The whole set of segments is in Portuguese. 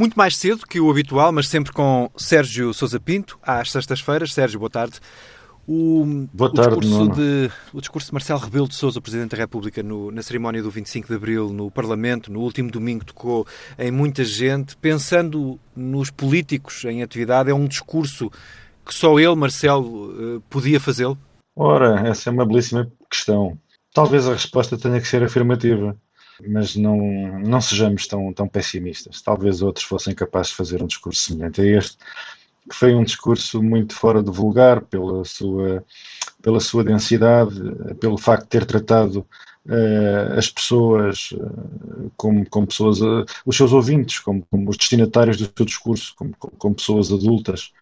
Muito mais cedo que o habitual, mas sempre com Sérgio Sousa Pinto, às sextas-feiras. Sérgio, boa tarde. O, Boa tarde, o, discurso de, o discurso de Marcelo Rebelo de Sousa, Presidente da República, no, na cerimónia do 25 de Abril no Parlamento, no último domingo, tocou em muita gente. Pensando nos políticos em atividade, é um discurso que só ele, Marcelo, eh, podia fazê-lo? Ora, essa é uma belíssima questão. Talvez a resposta tenha que ser afirmativa, mas não, não sejamos tão, tão pessimistas. Talvez outros fossem capazes de fazer um discurso semelhante a este, que foi um discurso muito fora de vulgar pela sua, pela sua densidade, pelo facto de ter tratado uh, as pessoas uh, como, como pessoas, uh, os seus ouvintes, como, como, os destinatários do seu discurso, como, como pessoas adultas,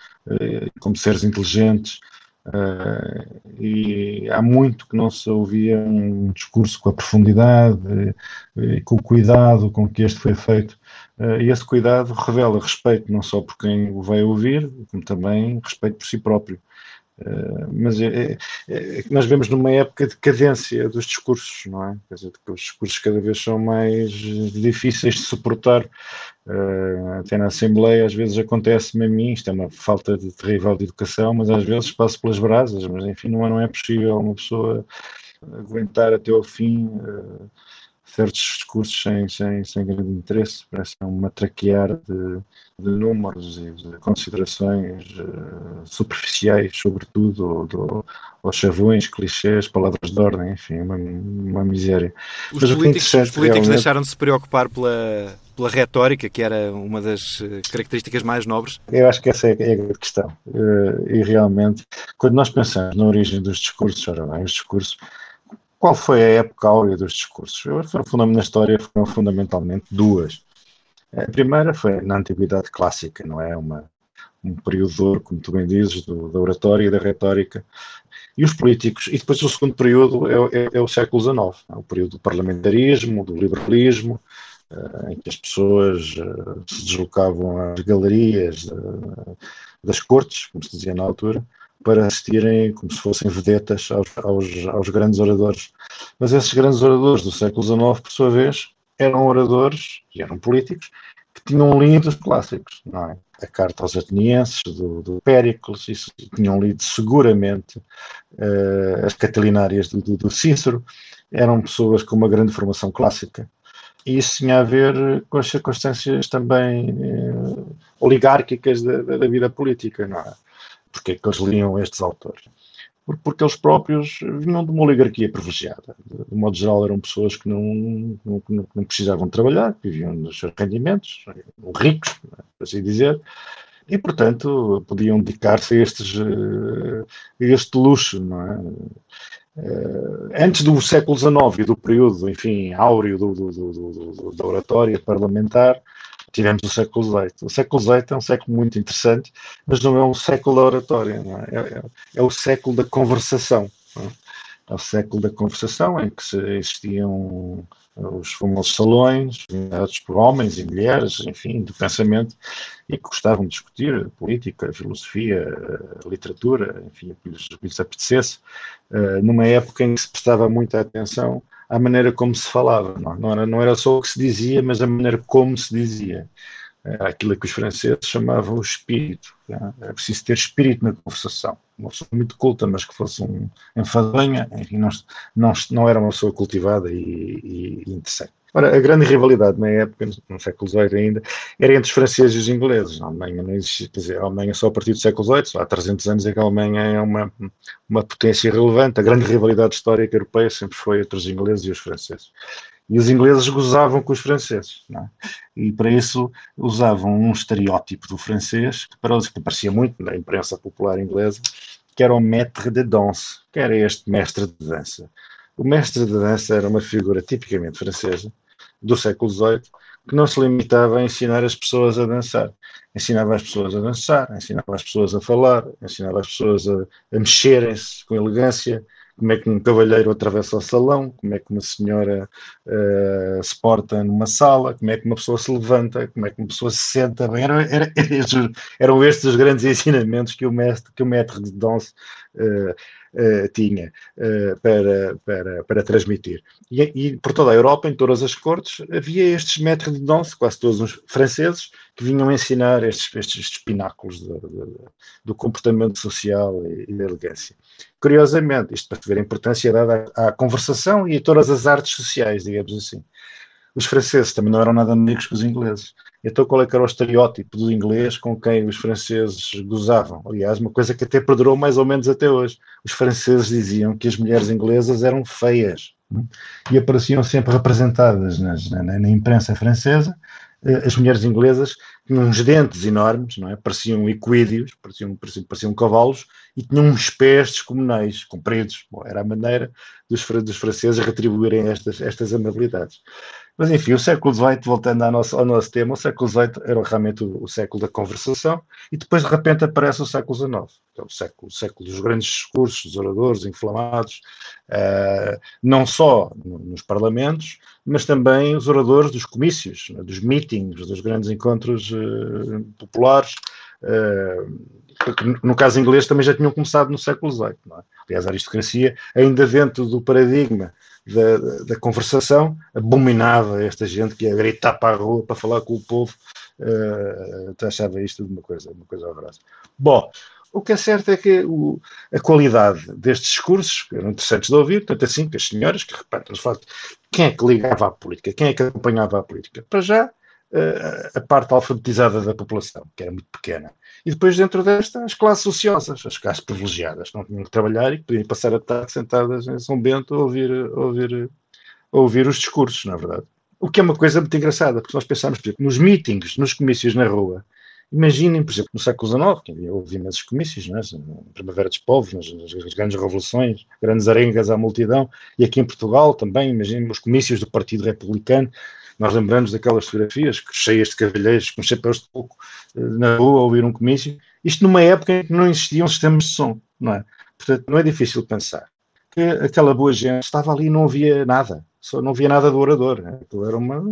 como seres inteligentes. Uh, e há muito que não se ouvia um discurso com a profundidade e com o cuidado com que este foi feito. Uh, e esse cuidado revela respeito não só por quem o vai ouvir, como também respeito por si próprio. Uh, mas é, é, nós vemos numa época de cadência dos discursos, não é? Quer dizer, que os discursos cada vez são mais difíceis de suportar. Uh, até na Assembleia, às vezes acontece-me a mim, isto é uma falta de terrível de educação, mas às vezes passo pelas brasas, mas enfim, não é, não é possível uma pessoa aguentar até ao fim. Uh, certos discursos sem, sem, sem grande interesse, parece um matraquear de, de números e de considerações uh, superficiais, sobretudo, do, aos chavões, clichês, palavras de ordem, enfim, uma, uma miséria. Os Mas políticos, os políticos realmente... deixaram de se preocupar pela, pela retórica, que era uma das eh, características mais nobres? Eu acho que essa é, é a grande questão. Uh, e realmente, quando nós pensamos na origem dos discursos, ora bem, os discursos qual foi a época áurea dos discursos? Na história foram fundamentalmente duas. A primeira foi na Antiguidade Clássica, não é? Uma, um período, como tu bem dizes, do, da oratória e da retórica. E os políticos, e depois o segundo período é, é, é o século XIX, é o período do parlamentarismo, do liberalismo, uh, em que as pessoas uh, se deslocavam às galerias uh, das cortes, como se dizia na altura, para assistirem como se fossem vedetas aos, aos, aos, grandes oradores. Mas esses grandes oradores do século XIX, por sua vez, eram oradores e eram políticos que tinham lido os clássicos, não é? A carta aos atenienses, do, do Péricles, isso, tinham lido seguramente uh, as catalinárias do, do, do Cícero, eram pessoas com uma grande formação clássica. E isso tinha a ver com as circunstâncias também uh, oligárquicas da, da, vida política, não é? Porque é que eles liam estes autores? Porque eles próprios vinham de uma oligarquia privilegiada. De modo geral, eram pessoas que não, não, não precisavam trabalhar, viviam dos seus rendimentos, ricos, é? por assim dizer, e, portanto, podiam dedicar-se a, estes, a este luxo, não é? Eh, antes do século XIX e do período, enfim, áureo do, do, do, da oratória parlamentar, tivemos o século XVIII. O século XVIII é um século muito interessante, mas não é um século da oratória, é? É, é? é? o século da conversação. É? é? o século da conversação em que existiam os famosos salões, dados por homens e mulheres, enfim, do pensamento, e que gostavam de discutir política, filosofia, literatura, enfim, que lhes, o que lhes apetecesse, eh, numa época em que se prestava muita atenção à maneira como se falava. Não, não, era, não era só o que se dizia, mas a maneira como se dizia. Aquilo que os franceses chamavam o espírito. Era é preciso ter espírito na conversação. Uma pessoa muito culta, mas que fosse um enfadonha, enfim, não, não, não era uma pessoa cultivada e, e interessante. Ora, a grande rivalidade na época, no século XVIII ainda, era entre os franceses e os ingleses. A Alemanha não existia, quer dizer, a Alemanha só a partir do século XVIII, há 300 anos é que a Alemanha é uma, uma potência relevante. A grande rivalidade histórica europeia sempre foi entre os ingleses e os franceses. E os ingleses gozavam com os franceses, é? e para isso usavam um estereótipo do francês, que, para que aparecia muito na imprensa popular inglesa, que era o maître de danse, que era este mestre de dança. O mestre de dança era uma figura tipicamente francesa, do século XVIII, que não se limitava a ensinar as pessoas a dançar. Ensinava as pessoas a dançar, ensinava as pessoas a falar, ensinava as pessoas a, a mexerem-se com elegância, como é que um cavalheiro atravessa o salão, como é que uma senhora uh, se porta numa sala, como é que uma pessoa se levanta, como é que uma pessoa se senta bem. Era, era, era, eram estes os grandes ensinamentos que o mestre, que o mestre de dança uh, uh, tinha uh, para, para, para transmitir. E, e, por toda a Europa, em todas as cortes, havia estes maîtres de danse, quase todos os franceses, que vinham ensinar estes, estes, estes pináculos de, de, do comportamento social e, e da elegância. Curiosamente, isto para ver a importância dada à, à conversação e a todas as artes sociais, digamos assim. Os franceses também não eram nada amigos com os ingleses. Então, qual é que era o estereótipo do inglês com quem os franceses gozavam? Aliás, uma coisa que até perdurou mais ou menos até hoje. Os franceses diziam que as mulheres inglesas eram feias e apareciam sempre representadas nas, na, na, imprensa francesa. Eh, as mulheres inglesas tinham uns dentes enormes, não é? pareciam equídeos, pareciam, pareciam, pareciam cavalos e tinham uns pés descomunais, compridos. Bom, era a maneira dos, dos franceses retribuírem estas, estas amabilidades. Mas enfim, o século XVIII, voltando ao nosso, ao nosso tema, o século XVIII era realmente o, o, século da conversação e depois de repente aparece o século XIX, que é o século, o século dos grandes discursos, dos oradores inflamados, uh, não só nos parlamentos, mas também os oradores dos comícios, né, dos meetings, dos grandes encontros uh, populares. Uh, no caso inglês também já tinham começado no século XVIII. É? Aliás, a aristocracia, ainda dentro do paradigma da, da, conversação, abominava esta gente que ia gritar para a rua para falar com o povo, uh, achava isto de uma coisa, uma coisa horrorosa. Bom, o que é certo é que o, a qualidade destes discursos que eram interessantes de ouvir, tanto assim que as senhoras, que repartem no facto quem é que ligava à política, quem é que acompanhava a política. Para já, a parte alfabetizada da população, que era muito pequena. E depois, dentro desta, as classes ociosas, as classes privilegiadas, não tinham que trabalhar e que podiam passar a tarde sentadas em São Bento a ouvir, a ouvir, a ouvir os discursos, na é verdade. O que é uma coisa muito engraçada, porque nós pensamos, por exemplo, nos meetings, nos comícios na rua, Imaginem, por exemplo, no século XIX, que houve imensos comícios, é? na Primavera dos Povos, nas, nas, grandes revoluções, grandes arengas à multidão, e aqui em Portugal também, imaginem os comícios do Partido Republicano, nós lembramos daquelas fotografias cheias de cavalheiros com chapéus de coco eh, na rua a ouvir um comício. Isto numa época em que não existiam sistemas de som, não é? Portanto, não é difícil pensar que aquela boa gente estava ali e não havia nada, só não havia nada do orador. Né? Aquilo era uma,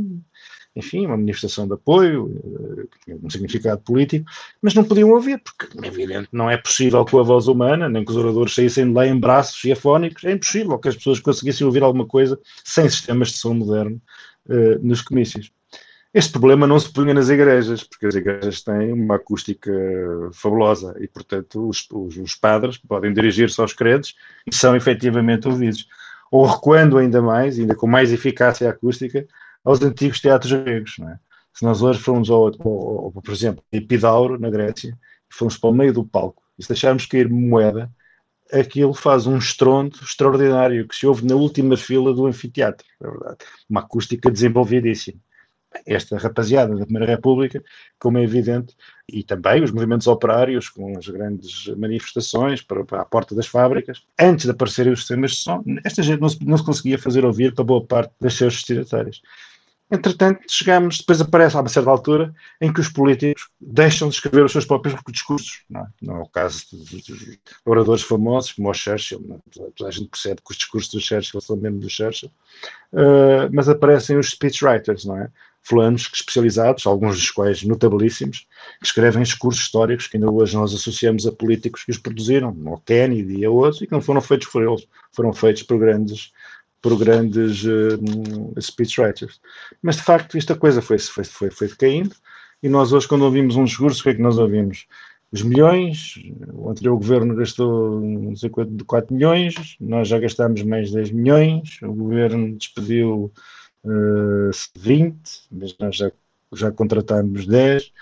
enfim, uma manifestação de apoio, eh, um significado político, mas não podiam ouvir, porque, é evidente, não é possível com a voz humana, nem que os oradores saíssem de lá em braços e afónicos, é impossível que as pessoas conseguissem ouvir alguma coisa sem sistemas de som moderno uh, nos comícios. Este problema não se punha nas igrejas, porque as igrejas têm uma acústica fabulosa e, portanto, os, os, os padres podem dirigir-se aos credos e são efetivamente ouvidos. Ou recuando ainda mais, ainda com mais eficácia acústica, aos antigos teatros gregos. É? Se nós hoje formos, ao, ao, ao, por exemplo, Epidauro, na Grécia, e formos para o meio do palco e se deixarmos cair moeda, aquilo faz um estrondo extraordinário que se ouve na última fila do anfiteatro, é verdade. Uma acústica desenvolvidíssima. Esta rapaziada da Primeira República, como é evidente, e também os movimentos operários com as grandes manifestações para, para a porta das fábricas, antes de aparecerem os sistemas de som, esta gente não se, não se conseguia fazer ouvir para boa parte das seus destinatários. Entretanto, chegamos, depois aparece a uma certa altura em que os políticos deixam de escrever os seus próprios discursos. Não é, não é o caso de, oradores famosos como o Churchill. É? A gente percebe que os discursos do Churchill são mesmo do Churchill. Uh, mas aparecem os speechwriters, não é? Fulanos especializados, alguns dos quais notabilíssimos, que escrevem discursos históricos que ainda hoje nós associamos a políticos que os produziram, o Kennedy e outros, e que não foram feitos por eles, foram feitos por grandes por grandes uh, speechwriters. Mas de facto esta coisa foi, foi, foi, foi decaindo e nós hoje quando ouvimos um discurso, o que é que nós ouvimos? Os milhões, o anterior governo gastou não sei quanto, 4 milhões, nós já gastámos mais 10 milhões, o governo despediu uh, 20, mas nós já, já contratámos 10.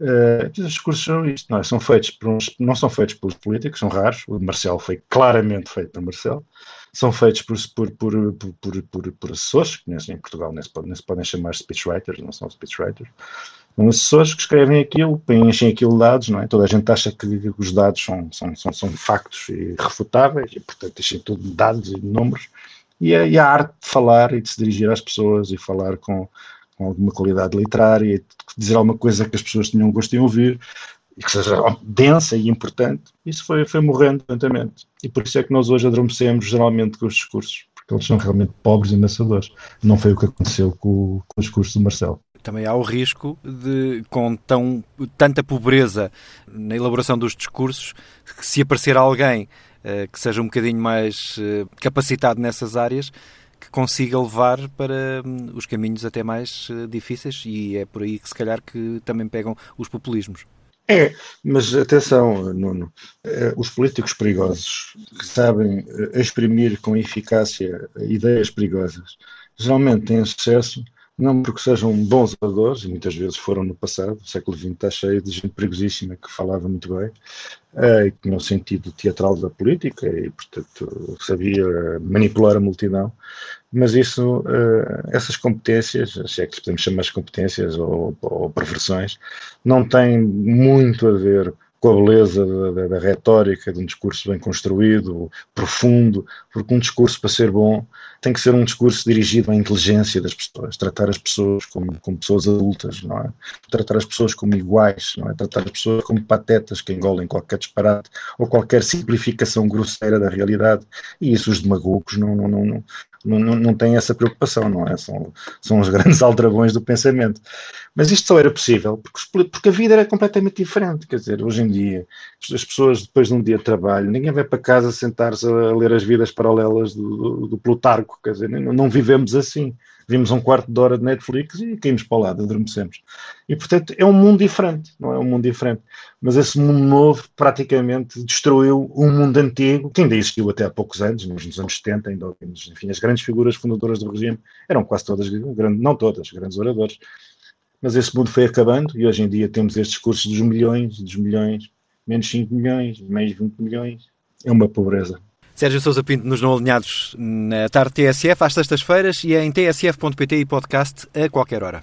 Uh, os discursos são isto, não, é? são feitos por uns, não são feitos pelos políticos, são raros. O Marcelo foi claramente feito por Marcelo são feitos por, por, por, por, por, por assessores, que em Portugal nem se, podem, nem se podem chamar speechwriters, não são speechwriters, são assessores que escrevem aquilo, enchem aquilo de dados, não é? Toda a gente acha que os dados são, são, são, são factos refutáveis, e portanto enchem tudo dados e números, e a, e a arte de falar e de se dirigir às pessoas e falar com, com alguma qualidade literária, dizer alguma coisa que as pessoas tinham gosto em ouvir, e que seja densa e importante, isso foi, foi morrendo lentamente. E por isso é que nós hoje adormecemos geralmente com os discursos, porque eles são realmente pobres e ameaçadores. Não foi o que aconteceu com, com o discurso do Marcelo também há o risco de, com tão, tanta pobreza na elaboração dos discursos, que se aparecer alguém que seja um bocadinho mais capacitado nessas áreas, que consiga levar para hum, os caminhos até mais difíceis e é por aí que se calhar que também pegam os populismos. É, mas atenção, Nuno, os políticos perigosos que sabem exprimir com eficácia ideias perigosas geralmente têm sucesso não porque sejam bons oradores, e muitas vezes foram no passado, o século XX está cheio de gente perigosíssima que falava muito bem, uh, e que tinha o sentido teatral da política, e portanto sabia manipular a multidão, mas isso, uh, essas competências, se é que podemos chamar de competências ou, ou perversões, não têm muito a ver com a beleza da, da, da, retórica, de um discurso bem construído, profundo, porque um discurso, para ser bom, tem que ser um discurso dirigido à inteligência das pessoas, tratar as pessoas como, como pessoas adultas, não é? Tratar as pessoas como iguais, não é? Tratar as pessoas como patetas que engolem qualquer disparate ou qualquer simplificação grosseira da realidade. E isso os demagogos não, não, não, não, não, têm essa preocupação, não é? São, são os grandes aldrabões do pensamento. Mas isto só era possível porque, porque a vida era completamente diferente. Quer dizer, hoje em dia, as pessoas, depois de um dia de trabalho, ninguém vai para casa sentar-se a ler as vidas paralelas do, do, do Plutarco. Quer dizer, não, não vivemos assim vimos um quarto de hora de Netflix e caímos para o lado, adormecemos. E, portanto, é um mundo diferente, não é um mundo diferente. Mas esse mundo novo praticamente destruiu um mundo antigo, que ainda existiu até há poucos anos, nos anos 70, ainda ouvimos, enfim, as grandes figuras fundadoras do regime eram quase todas, não todas, grandes oradores. Mas esse mundo foi acabando e hoje em dia temos estes cursos dos milhões, dos milhões, menos 5 milhões, mais 20 milhões. É uma pobreza. Sérgio Sousa Pinto nos Não Alinhados na tarde TSF às sextas-feiras e é em tsf.pt e podcast a qualquer hora.